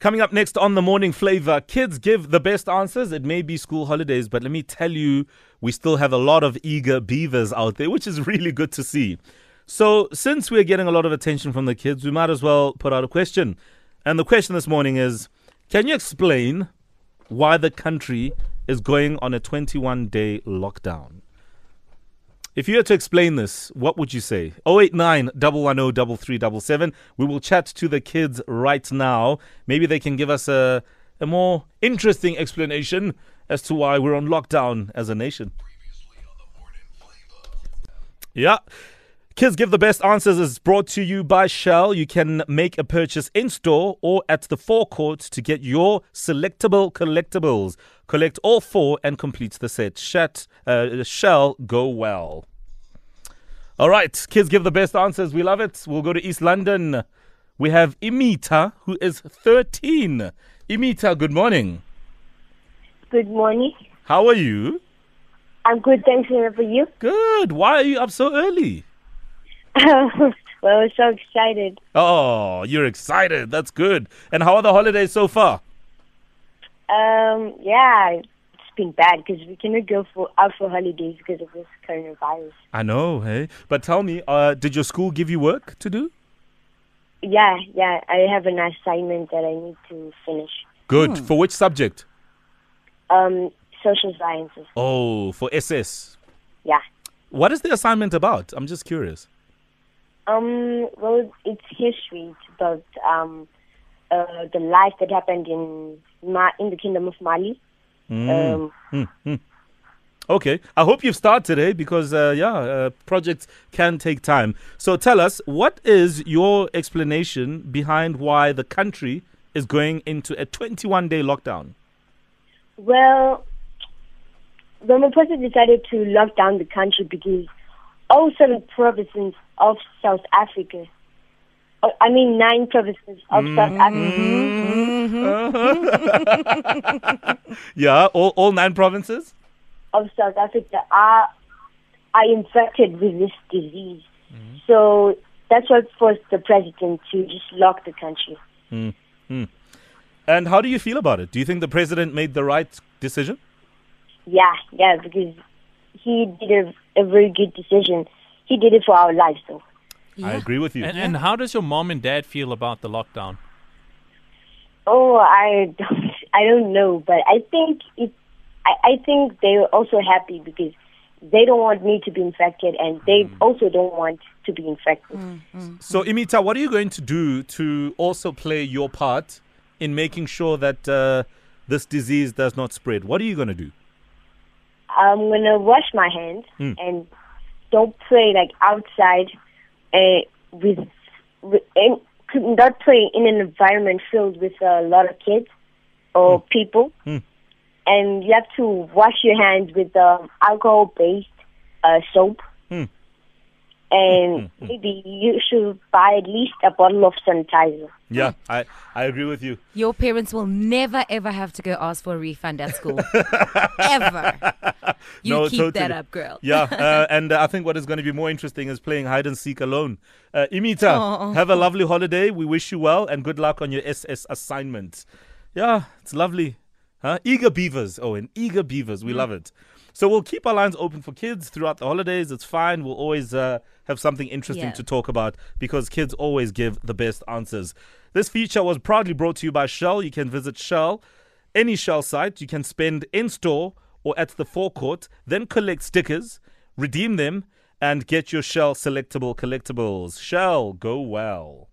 Coming up next on the morning flavor, kids give the best answers. It may be school holidays, but let me tell you, we still have a lot of eager beavers out there, which is really good to see. So, since we're getting a lot of attention from the kids, we might as well put out a question. And the question this morning is Can you explain why the country is going on a 21 day lockdown? If you had to explain this, what would you say? 089 110 3377. We will chat to the kids right now. Maybe they can give us a, a more interesting explanation as to why we're on lockdown as a nation. Yeah. Kids Give the Best Answers is brought to you by Shell. You can make a purchase in store or at the forecourt to get your selectable collectibles. Collect all four and complete the set. Shat, uh, Shell, go well. All right, kids give the best answers. We love it. We'll go to East London. We have Imita, who is 13. Imita, good morning. Good morning. How are you? I'm good, thanks. And for you? Good. Why are you up so early? well, I'm so excited. Oh, you're excited. That's good. And how are the holidays so far? Um, yeah, it's been bad because we cannot go for out for holidays because of this coronavirus. I know, hey. But tell me, uh, did your school give you work to do? Yeah, yeah. I have an assignment that I need to finish. Good. For which subject? Um, social sciences. Oh, for SS. Yeah. What is the assignment about? I'm just curious. Um, well, it's history. It's about um, uh, the life that happened in Ma- in the kingdom of Mali. Um, Okay. I hope you've started, eh? Because, uh, yeah, uh, projects can take time. So tell us, what is your explanation behind why the country is going into a 21 day lockdown? Well, Ramaphosa decided to lock down the country because all seven provinces of South Africa, oh, I mean nine provinces of mm-hmm. South Africa, mm-hmm. Yeah, all, all nine provinces? of South Africa are are infected with this disease. Mm-hmm. So that's what forced the president to just lock the country. And how do you feel about it? Do you think the president made the right decision? Yeah, yeah, because he did a, a very good decision. He did it for our lives, though. I agree with you. And, and how does your mom and dad feel about the lockdown? Oh, I don't, I don't know, but I think it. I, I think they were also happy because they don't want me to be infected, and they mm. also don't want to be infected. Mm, mm, so, Imita, what are you going to do to also play your part in making sure that uh, this disease does not spread? What are you going to do? I'm gonna wash my hands hmm. and don't play like outside, uh, with, with and not play in an environment filled with a lot of kids or hmm. people. Hmm. And you have to wash your hands with um, alcohol-based uh, soap. And maybe you should buy at least a bottle of sanitizer. Yeah, I, I agree with you. Your parents will never ever have to go ask for a refund at school. ever. You No, keep that up, girl. Yeah, uh, and uh, I think what is going to be more interesting is playing hide and seek alone. Uh, Imita, have a lovely holiday. We wish you well and good luck on your SS assignment. Yeah, it's lovely. Huh? Eager beavers. Oh, and eager beavers. We love it. So we'll keep our lines open for kids throughout the holidays. It's fine. We'll always uh, have something interesting Yeah. to talk about because kids always give the best answers. This feature was proudly brought to you by Shell. You can visit Shell, any Shell site. You can spend in store or at the forecourt, then collect stickers, redeem them, and get your Shell selectable collectibles. Shell, go well.